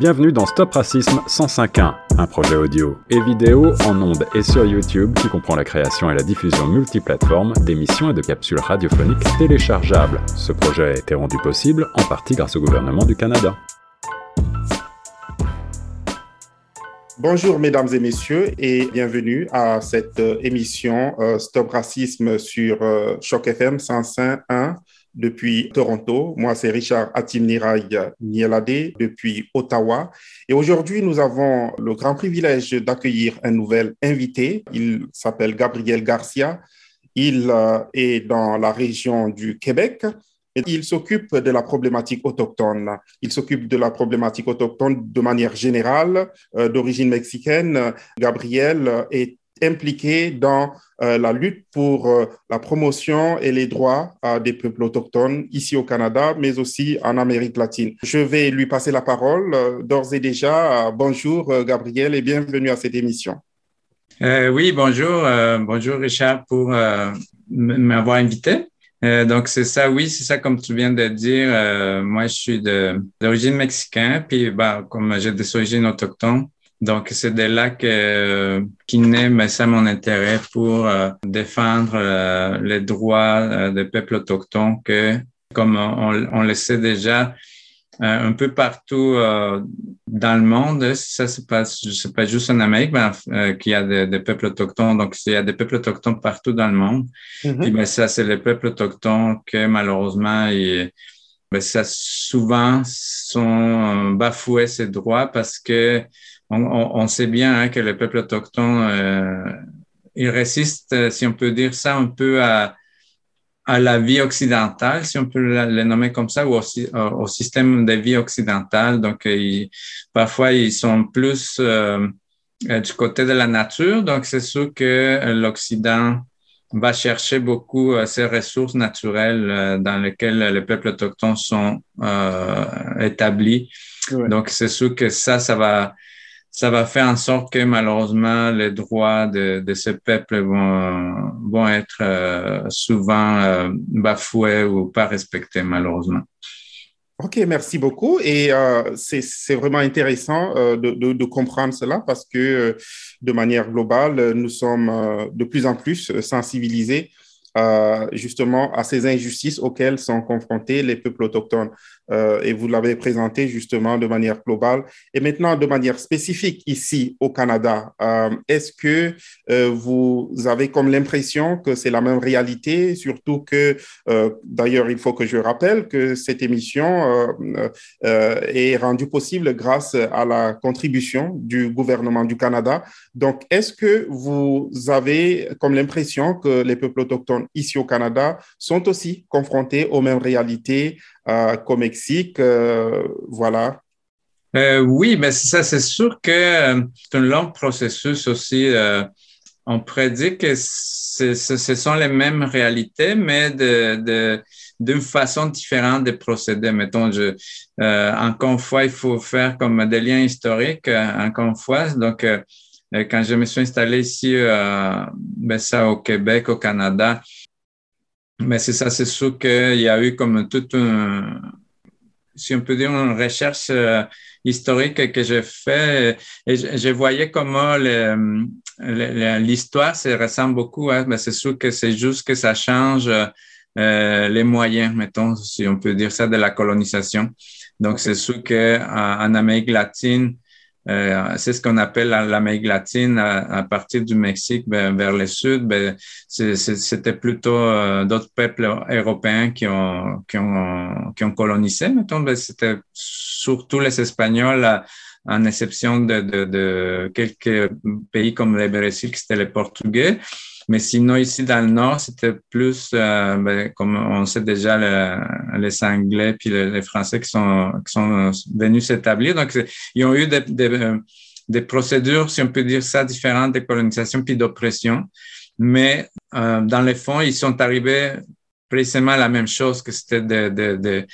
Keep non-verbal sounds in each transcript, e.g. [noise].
Bienvenue dans Stop Racisme 105.1, un projet audio et vidéo en ondes et sur YouTube qui comprend la création et la diffusion multiplateforme d'émissions et de capsules radiophoniques téléchargeables. Ce projet a été rendu possible en partie grâce au gouvernement du Canada. Bonjour mesdames et messieurs et bienvenue à cette euh, émission euh, Stop Racisme sur euh, Choc FM 105.1 depuis Toronto. Moi, c'est Richard Atimnirai Nielade depuis Ottawa. Et aujourd'hui, nous avons le grand privilège d'accueillir un nouvel invité. Il s'appelle Gabriel Garcia. Il euh, est dans la région du Québec. Et il s'occupe de la problématique autochtone. Il s'occupe de la problématique autochtone de manière générale, euh, d'origine mexicaine. Gabriel est impliqué dans euh, la lutte pour euh, la promotion et les droits des peuples autochtones ici au Canada, mais aussi en Amérique latine. Je vais lui passer la parole euh, d'ores et déjà. bonjour Gabriel et bienvenue à cette émission. oui, bonjour. bonjour Richard pour m'avoir invité. donc c'est ça, oui, c'est ça comme tu viens de dire. moi, je suis d'origine mexicaine, puis bah, comme j'ai des origines autochtones, donc, c'est de là que qui naît ça mon intérêt pour euh, défendre euh, les droits euh, des peuples autochtones que, comme on, on le sait déjà, un peu partout dans le monde, ça c'est pas c'est pas juste en Amérique, mais qu'il y a des, peuples autochtones. Donc, il y a des peuples autochtones partout dans le monde. Mm ben, ça, c'est les peuples autochtones que malheureusement, ils, ben, ça souvent sont bafoués ces droits parce que on, sait bien hein, que le peuple autochtone, euh, il résiste, euh, si on peut dire ça, un peu à, à la vie occidentale, si on peut le nommer comme ça, ou au, système de vie occidentale. Donc, parfois, ils sont plus euh, du côté de la nature. Donc, c'est sûr que l'Occident va chercher beaucoup ces ressources naturelles dans lesquelles les peuples autochtones sont établis. Donc, c'est sûr que ça, ça va ça va faire en sorte que malheureusement les droits de, de ce peuple vont, vont être euh, souvent euh, bafoués ou pas respectés malheureusement. Ok, merci beaucoup. Et euh, c'est vraiment intéressant de, de, comprendre cela parce que de manière globale, nous sommes de plus en plus sensibilisés justement à ces injustices auxquelles sont confrontés les peuples autochtones. Euh, et vous l'avez présenté justement de manière globale. Et maintenant, de manière spécifique ici au Canada, euh, est-ce que euh, vous avez comme l'impression que c'est la même réalité, surtout que, d'ailleurs, il faut que je rappelle que cette émission est rendue possible grâce à la contribution du gouvernement du Canada. Donc, est-ce que vous avez comme l'impression que les peuples autochtones ici au Canada sont aussi confrontés aux mêmes réalités qu'au Mexique. Euh, voilà. Euh, oui, mais ça, c'est sûr que euh, c'est un long processus aussi. on prédit que ce sont les mêmes réalités, mais d'une façon différente de procéder. Mettons, encore une fois, il faut faire comme des liens historiques, encore une fois. Donc, quand je me suis installé ici, ben ça, au Québec, au Canada, mais c'est ça, c'est sûr qu'il y a eu comme toute un, si on peut dire, une recherche euh, historique que j'ai fait et je, voyais comment l'histoire se ressemble beaucoup. Hein, mais c'est sûr que c'est juste que ça change euh, les moyens, mettons, si on peut dire ça, de la colonisation. Donc, c'est sûr qu'en Amérique latine, euh, c'est ce qu'on appelle l'Amérique latine à, partir du Mexique ben, vers le sud. Ben, c'était plutôt euh, d'autres peuples européens qui ont, qui ont, qui ont colonisé. Mettons, ben, c'était surtout les Espagnols, en exception de, de, de, quelques pays comme le Brésil, qui étaient les Portugais. Mais sinon, ici dans le Nord, c'était plus, euh, ben, comme on sait déjà, les Anglais puis les, Français qui sont, qui sont venus s'établir. Donc, ils ont eu des, des, des, procédures, si on peut dire ça, différentes de colonisation puis d'oppression. Mais euh, dans les fonds, ils sont arrivés précisément à la même chose que c'était de, de, de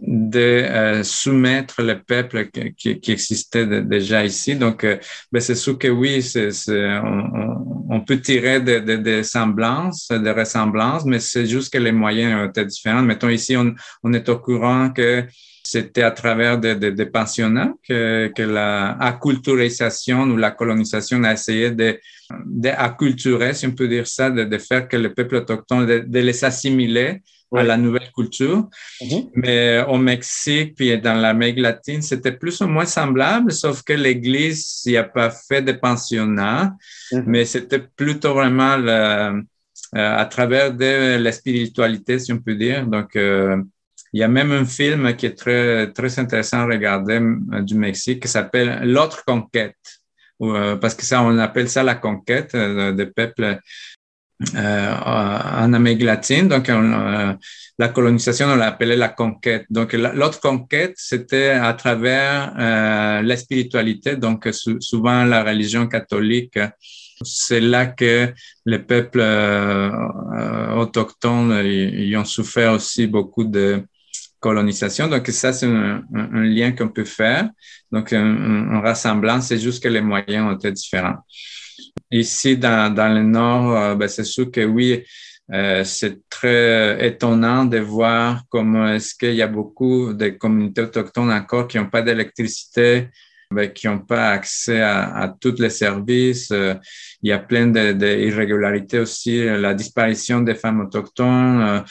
de euh, soumettre le peuple qui, qui existait déjà ici. Donc, euh, ben c'est sûr que oui, c'est, on, on, peut tirer des de, de semblances, des ressemblances, mais c'est juste que les moyens étaient différents. Mettons ici, on, on est au courant que c'était à travers des de, pensionnats que, que la acculturisation ou la colonisation a essayé de, de si on peut dire ça, de, de faire que le peuple autochtone, de, les assimiler à la nouvelle culture. Mhm. Mais au Mexique, puis dans l'Amérique latine, c'était plus ou moins semblable, sauf que l'Église n'y a pas fait de pensionnats, mhm. mais c'était plutôt vraiment le, euh, à travers de la spiritualité, si on peut dire. Donc, euh, il y a même un film qui est très, très intéressant à regarder euh, du Mexique qui s'appelle L'autre conquête, parce que ça, on appelle ça la conquête des peuples en Amérique latine. Donc, la colonisation, on l'appelait la conquête. Donc, l'autre conquête, c'était à travers la spiritualité, donc souvent la religion catholique c'est là que les peuples euh, euh, autochtones ils, ont souffert aussi beaucoup de colonisation. Donc ça, c'est un, lien qu'on peut faire. Donc un, rassemblant, c'est juste que les moyens ont été différents. Ici, dans, dans le Nord, euh, ben, c'est sûr que oui, c'est très étonnant de voir comment est-ce qu'il y a beaucoup de communautés autochtones encore qui n'ont pas d'électricité, ben, qui n'ont pas accès à, à, tous les services. Euh, il y a plein d'irrégularités aussi, la disparition des femmes autochtones.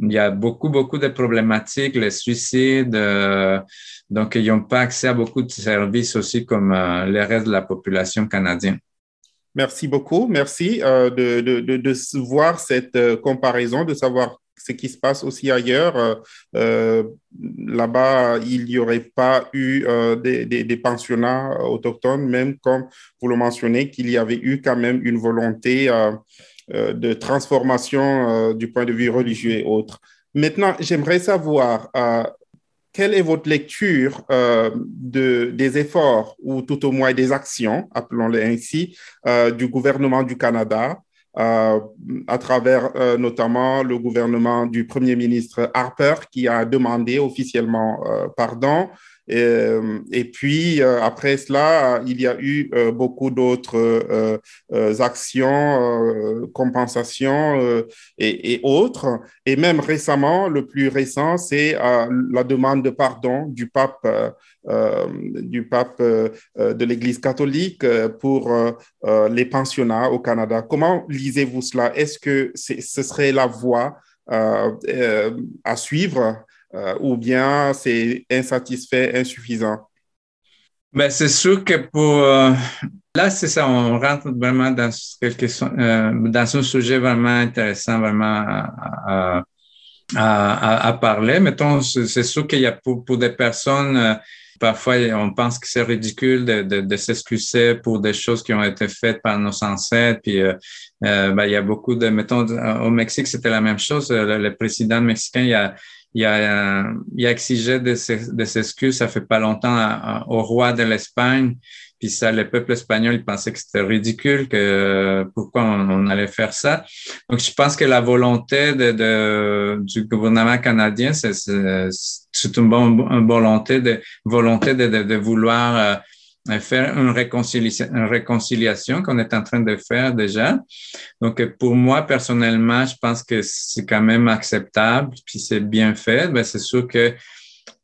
Euh, il y a beaucoup, beaucoup de problématiques, les suicides. Euh, donc, ils n'ont pas accès à beaucoup de services aussi comme le reste de la population canadienne. Merci beaucoup. Merci de, de, de, de, voir cette comparaison, de savoir ce qui se passe aussi ailleurs. Euh, euh, là-bas, il n'y aurait pas eu euh, des, pensionnats autochtones, même comme vous le mentionnez, qu'il y avait eu quand même une volonté de transformation du point de vue religieux et autres. Maintenant, j'aimerais savoir quelle est votre lecture de, des efforts ou tout au moins des actions, appelons-les ainsi, du gouvernement du Canada euh, à travers euh, notamment le gouvernement du Premier ministre Harper qui a demandé officiellement euh, pardon. Et, et puis, après cela, il y a eu beaucoup d'autres actions, compensations et, autres. Et même récemment, le plus récent, c'est la demande de pardon du pape euh, du pape euh, de l'Église catholique euh, pour les pensionnats au Canada. Comment lisez-vous cela? Est-ce que ce serait la voie à suivre? Ou bien c'est insatisfait, insuffisant ben, c'est sûr que pour là, c'est ça, on rentre vraiment dans quelque dans un sujet vraiment intéressant, vraiment à, à, à parler. Mettons, c'est sûr qu'il y a pour, pour des personnes parfois, on pense que c'est ridicule de, de, de s'excuser pour des choses qui ont été faites par nos ancêtres. Puis, euh, euh ben, il y a beaucoup de, mettons, au Mexique, c'était la même chose. Le, le, président mexicain, il a, il a, il a exigé des, des excuses, ça fait pas longtemps, au roi de l'Espagne. Puis ça, le peuple espagnol, il pensait que c'était ridicule, que pourquoi on, allait faire ça. Donc, je pense que la volonté de, de du gouvernement canadien, c'est une bonne volonté de volonté de, de, de vouloir euh, faire une réconciliation, une réconciliation qu'on est en train de faire déjà. Donc, pour moi, personnellement, je pense que c'est quand même acceptable, puis c'est bien fait. Ben, c'est sûr que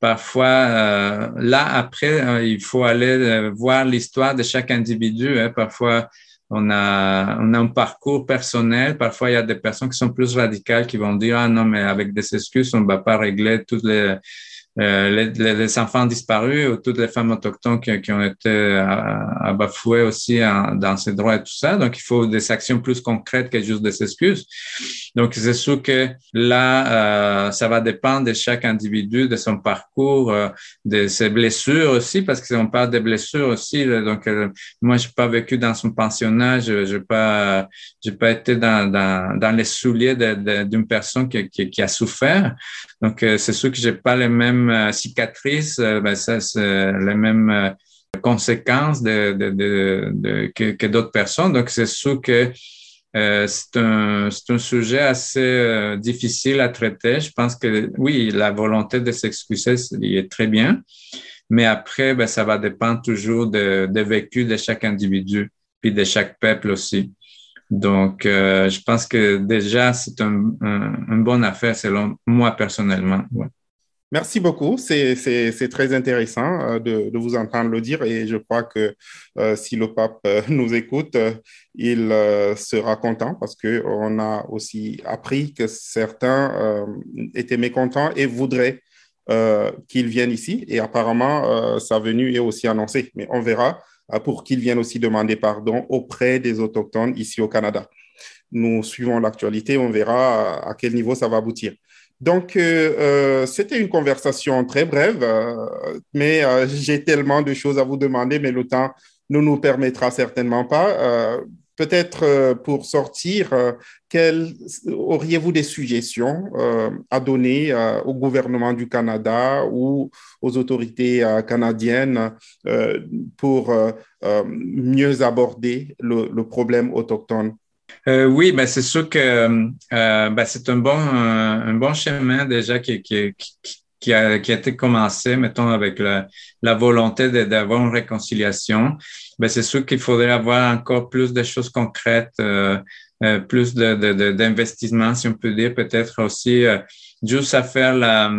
Parfois, euh, là, après, euh, il faut aller euh, voir l'histoire de chaque individu. Hein. Parfois, on a, on a un parcours personnel. Parfois, il y a des personnes qui sont plus radicales qui vont dire, ah non, mais avec des excuses, on ne va pas régler toutes les, les, les, enfants disparus ou toutes les femmes autochtones qui, qui ont été euh, abafouées aussi dans ces droits et tout ça. Donc, il faut des actions plus concrètes que juste des excuses. Donc, c'est sûr que là, euh, ça va dépendre de chaque individu, de son parcours, euh, de ses blessures aussi, parce que on parle de blessures aussi. donc, moi, j'ai pas vécu dans son pensionnat, je n'ai pas, j'ai pas été dans, dans, dans les souliers d'une personne qui, qui, qui, a souffert. Donc, c'est sûr que j'ai pas les mêmes euh, cicatrice, euh, ben, ça, c'est euh, de, de, de, que, d'autres personnes. Donc, c'est sûr que c'est un, un, sujet assez difficile à traiter. Je pense que oui, la volonté de s'excuser est très bien, mais après, ben, ça va dépendre toujours de, de vécu de chaque individu, puis de chaque peuple aussi. Donc, je pense que déjà, c'est un, une bonne affaire selon moi personnellement. Merci beaucoup. C'est très intéressant euh, de, vous entendre le dire et je crois que euh, si le pape euh, [laughs] nous écoute, il sera content parce qu'on a aussi appris que certains étaient mécontents et voudraient qu'il vienne ici. Et apparemment, sa venue est aussi annoncée. Mais on verra pour qu'il vienne aussi demander pardon auprès des autochtones ici au Canada. Nous suivons l'actualité, on verra à quel niveau ça va aboutir. Donc, euh, euh, c'était une conversation très brève, euh, mais j'ai tellement de choses à vous demander, mais le temps ne nous permettra certainement pas. Peut-être pour sortir, auriez-vous des suggestions à donner au gouvernement du Canada ou aux autorités canadiennes pour mieux aborder le problème autochtone? Euh, oui, ben c'est sûr que euh, ben c'est un bon un, bon chemin déjà qui, qui, qui, a, qui a été commencé, mettons, avec la, la volonté d'avoir une réconciliation. Ben c'est sûr qu'il faudrait avoir encore plus de choses concrètes, euh, euh plus de, d'investissement, si on peut dire, peut-être aussi euh, juste à faire la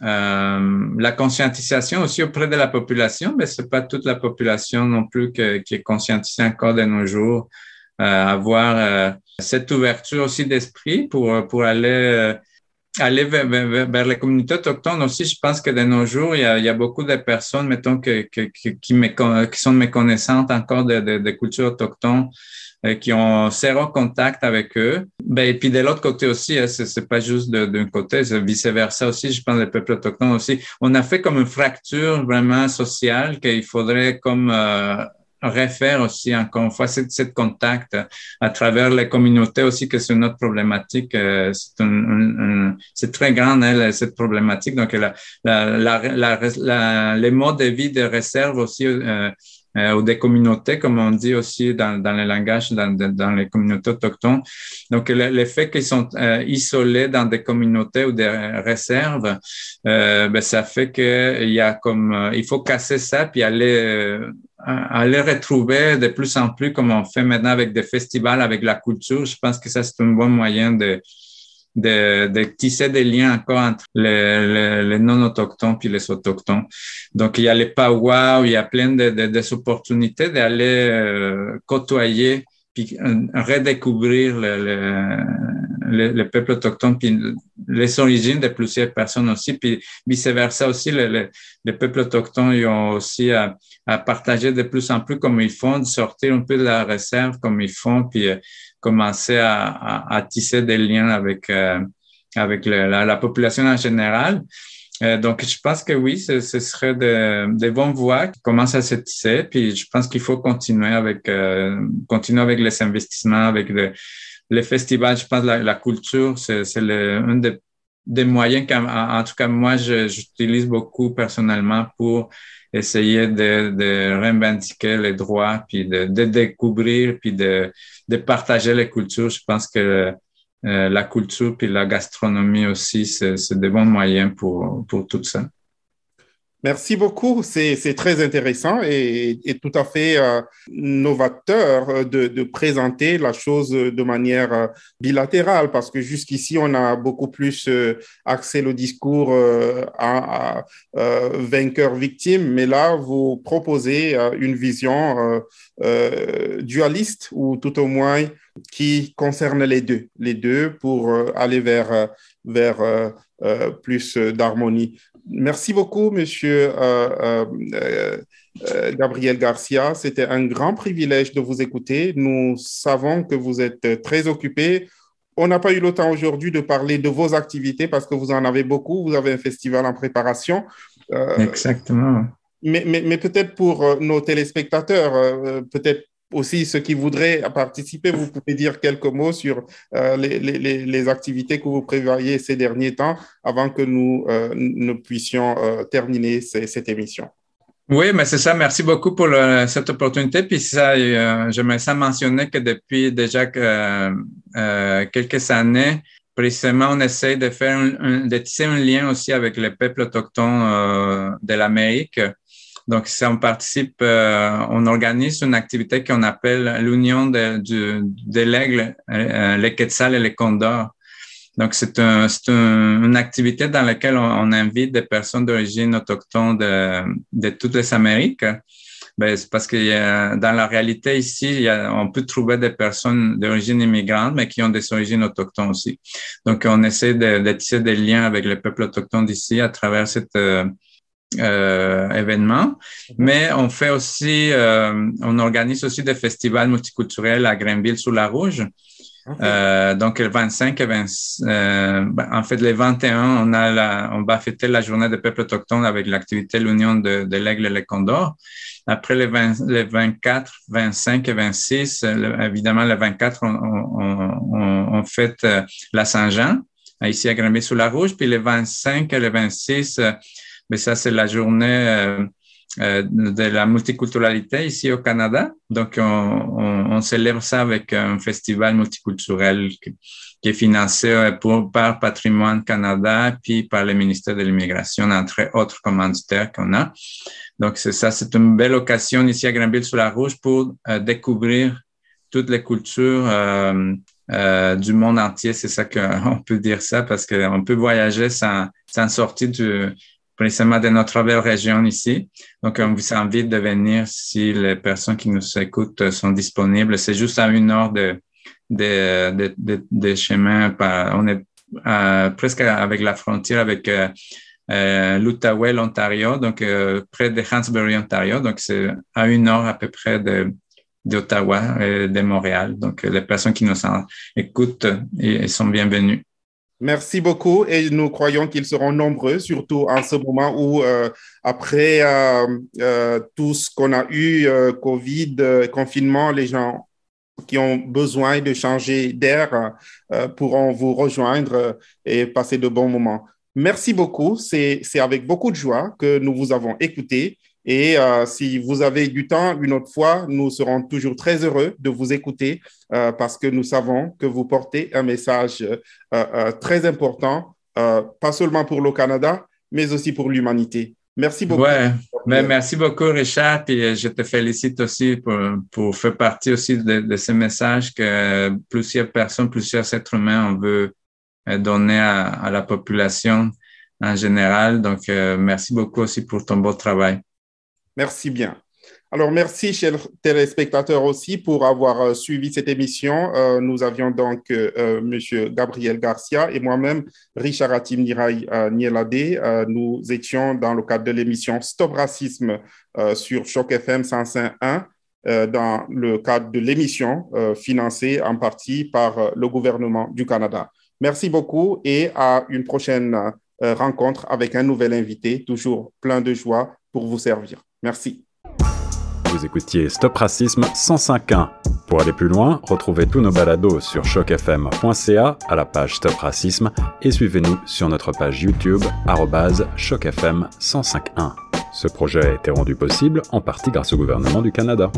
la conscientisation aussi auprès de la population, mais c'est pas toute la population non plus qui est conscientisée encore de nos jours. Euh, avoir euh, cette ouverture aussi d'esprit pour, pour aller euh, aller vers, vers, les communautés autochtones aussi, je pense que de nos jours, il y a, il y a beaucoup de personnes, mettons, que, que, qui, qui sont méconnaissantes encore des de, de cultures autochtones, qui ont zéro contact avec eux. Ben, et puis de l'autre côté aussi, hein, c'est, pas juste d'un côté, c'est vice-versa aussi, je pense, les peuples autochtones aussi. On a fait comme une fracture vraiment sociale qu'il faudrait comme refaire aussi encore une fois cette, cette contact à travers les communautés aussi que c'est notre problématique euh, c'est très grand hein, cette problématique. Donc la, la, la, les modes de vie de réserve aussi euh, euh, ou des communautés, comme on dit aussi dans, dans le langage, dans, dans les communautés autochtones. Donc, le, le fait qu'ils sont euh, isolés dans des communautés ou des réserves, euh, ben, ça fait qu'il y a comme, euh, il faut casser ça puis aller aller retrouver de plus en plus comme on fait maintenant avec des festivals, avec la culture. Je pense que ça, c'est un bon moyen de, de, de, tisser des liens encore entre les, les, non-autochtones puis les autochtones. Donc, il y a les powwows, il y a plein de, de, des opportunités d'aller euh, côtoyer puis redécouvrir le, le, le, peuple autochtone, puis les origines de plusieurs personnes aussi, puis vice-versa aussi, les, les, peuples autochtones ils ont aussi à, à, partager de plus en plus comme ils font, de sortir un peu de la réserve comme ils font, puis euh, commencer à, à, tisser des liens avec, euh, avec la, la, population en général. Euh, donc, je pense que oui, ce, ce serait de, des bonnes voies qui commencent à se tisser. Puis, je pense qu'il faut continuer avec, euh, continuer avec les investissements, avec le, les festivals. Je pense que la, la culture, c'est un des, des moyens qu'en en, tout cas, moi, j'utilise beaucoup personnellement pour essayer de, de revendiquer les droits, puis de, de découvrir, puis de, de partager les cultures. Je pense que euh, la culture puis la gastronomie aussi, c'est des bons moyens pour, pour tout ça. Merci beaucoup. C'est très intéressant et, et, tout à fait euh, novateur de, de, présenter la chose de manière euh, bilatérale parce que jusqu'ici, on a beaucoup plus euh, axé le discours euh, à, euh, vainqueur-victime, mais là, vous proposez une vision dualiste ou tout au moins qui concerne les deux, les deux pour aller vers, vers plus d'harmonie. Merci beaucoup, Monsieur euh, euh, euh, Gabriel Garcia. C'était un grand privilège de vous écouter. Nous savons que vous êtes très occupé. On n'a pas eu le temps aujourd'hui de parler de vos activités parce que vous en avez beaucoup. Vous avez un festival en préparation. Exactement. Mais, mais, mais peut-être pour nos téléspectateurs, peut-être aussi ceux qui voudraient participer, vous pouvez dire quelques mots sur euh, les, activités que vous prévoyez ces derniers temps avant que nous euh, puissions euh, terminer cette émission. Oui, mais c'est ça. Merci beaucoup pour cette opportunité. Puis ça, j'aimerais ça mentionner que depuis déjà que, quelques années, précisément, on essaie de faire de tisser un lien aussi avec les peuples autochtones de l'Amérique. Donc, si on participe, euh, on organise une activité qu'on appelle l'union de, de, de l'aigle, euh, les quetzals et les condors. Donc, c'est un, un, une activité dans laquelle on, on invite des personnes d'origine autochtone de, de toutes les Amériques. Ben, c'est parce que dans la réalité ici, y a, on peut trouver des personnes d'origine immigrante, mais qui ont des origines autochtones aussi. Donc, on essaie de, de tisser des liens avec les peuples autochtones d'ici à travers cet euh, euh, événement. Mais on fait aussi, euh, on organise aussi des festivals multiculturels à Greenville sous la Rouge. Euh, donc, le 25 et 20, euh, ben, en fait, le 21, on, a la, on va fêter la journée des peuples autochtones avec l'activité L'Union de, de l'Aigle et le Condor. Après les, 20, les 24, 25 et 26, évidemment, le 24, on, on, on, on fête euh, la Saint-Jean, ici à Granby sous la Rouge. Puis les 25 et les 26, mais ça, c'est la journée euh, euh, de la multiculturalité ici au Canada. Donc, on, célèbre ça avec un festival multiculturel qui, est financé pour, par Patrimoine Canada puis par le ministère de l'Immigration, entre autres commanditaires qu'on a. Donc, c'est ça, c'est une belle occasion ici à Granville sur la Rouge pour euh, découvrir toutes les cultures euh, euh, du monde entier. C'est ça qu'on [laughs] peut dire ça parce qu'on peut voyager sans, sans sortir du, précisément de notre belle région ici. Donc, on vous invite de venir si les personnes qui nous écoutent sont disponibles. C'est juste à une heure de, de, de, de, de chemin. On est euh, presque avec la frontière avec euh, euh, l'Outaouais, l'Ontario, donc euh, près de Hansbury, Ontario. Donc, c'est à une heure à peu près de d'Ottawa et de Montréal. Donc, les personnes qui nous écoutent sont bienvenues. Merci beaucoup et nous croyons qu'ils seront nombreux, surtout en ce moment où, euh, après euh, euh, tout ce qu'on a eu, Covid, confinement, les gens qui ont besoin de changer d'air pourront vous rejoindre et passer de bons moments. Merci beaucoup. C'est avec beaucoup de joie que nous vous avons écouté. Et euh, si vous avez du temps une autre fois, nous serons toujours très heureux de vous écouter euh, parce que nous savons que vous portez un message euh, très important, pas seulement pour le Canada, mais aussi pour l'humanité. Merci beaucoup. Mais merci beaucoup, Richard. Et je te félicite aussi pour, pour faire partie aussi de, ce message que plusieurs personnes, plusieurs êtres humains, on veut donner à la population en général. Donc, merci beaucoup aussi pour ton beau travail. Merci bien. Alors, merci, chers téléspectateurs, aussi pour avoir euh, suivi cette émission. Euh, nous avions donc euh, euh M. Gabriel Garcia et moi-même, Richard Atim Nirai Nielade. nous étions dans le cadre de l'émission Stop Racisme sur Choc FM 105.1 dans le cadre de l'émission financée en partie par le gouvernement du Canada. Merci beaucoup et à une prochaine rencontre avec un nouvel invité, toujours plein de joie pour vous servir. Merci. Vous écoutiez Stop Racisme 105.1. Pour aller plus loin, retrouvez tous nos balados sur chocfm.ca à la page Stop Racisme et suivez-nous sur notre page YouTube chocfm 105.1. Ce projet a été rendu possible en partie grâce au gouvernement du Canada.